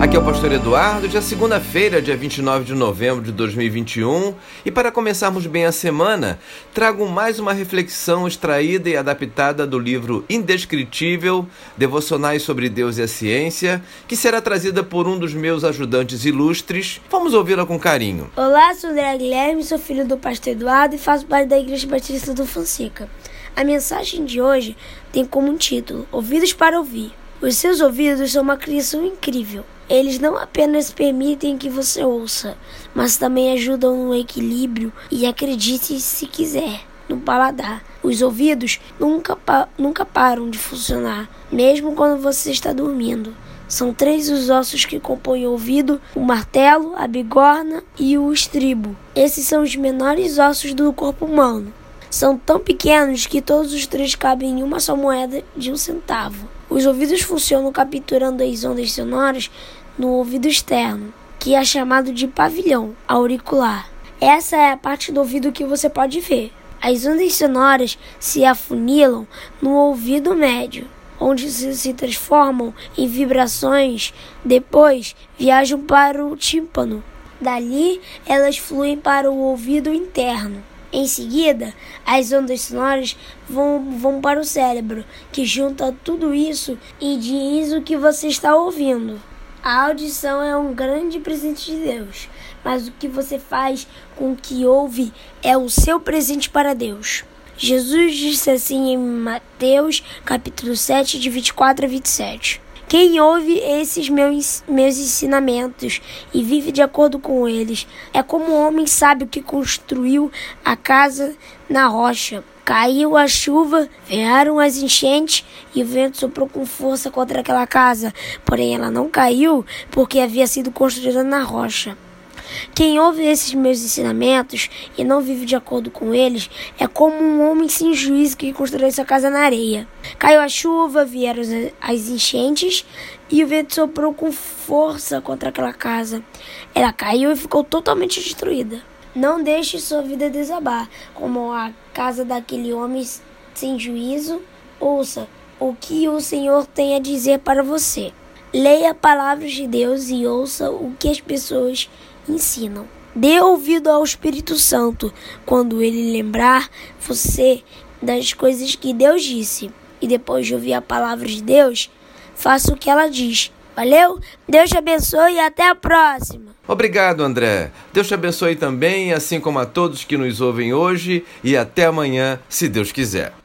Aqui é o Pastor Eduardo, dia segunda-feira, dia 29 de novembro de 2021. E para começarmos bem a semana, trago mais uma reflexão extraída e adaptada do livro Indescritível Devocionais sobre Deus e a Ciência, que será trazida por um dos meus ajudantes ilustres. Vamos ouvi-la com carinho. Olá, sou André Guilherme, sou filho do Pastor Eduardo e faço parte da Igreja Batista do Fonseca. A mensagem de hoje tem como título Ouvidos para Ouvir. Os seus ouvidos são uma criação incrível. Eles não apenas permitem que você ouça, mas também ajudam no equilíbrio e acredite se quiser no paladar. Os ouvidos nunca, pa nunca param de funcionar, mesmo quando você está dormindo. São três os ossos que compõem o ouvido: o martelo, a bigorna e o estribo. Esses são os menores ossos do corpo humano. São tão pequenos que todos os três cabem em uma só moeda de um centavo. Os ouvidos funcionam capturando as ondas sonoras no ouvido externo, que é chamado de pavilhão auricular. Essa é a parte do ouvido que você pode ver. As ondas sonoras se afunilam no ouvido médio, onde se transformam em vibrações, depois viajam para o tímpano. Dali, elas fluem para o ouvido interno. Em seguida, as ondas sonoras vão, vão para o cérebro, que junta tudo isso e diz o que você está ouvindo. A audição é um grande presente de Deus, mas o que você faz com o que ouve é o seu presente para Deus. Jesus disse assim em Mateus, capítulo 7, de 24 a 27. Quem ouve esses meus, meus ensinamentos e vive de acordo com eles é como um homem sábio que construiu a casa na rocha. Caiu a chuva, vieram as enchentes e o vento soprou com força contra aquela casa. Porém, ela não caiu porque havia sido construída na rocha. Quem ouve esses meus ensinamentos e não vive de acordo com eles é como um homem sem juízo que construiu sua casa na areia. Caiu a chuva, vieram as enchentes e o vento soprou com força contra aquela casa. Ela caiu e ficou totalmente destruída. Não deixe sua vida desabar, como a casa daquele homem sem juízo. Ouça o que o Senhor tem a dizer para você. Leia palavras de Deus e ouça o que as pessoas ensinam. Dê ouvido ao Espírito Santo quando ele lembrar você das coisas que Deus disse. E depois de ouvir a palavra de Deus, faça o que ela diz. Valeu? Deus te abençoe e até a próxima. Obrigado, André. Deus te abençoe também, assim como a todos que nos ouvem hoje. E até amanhã, se Deus quiser.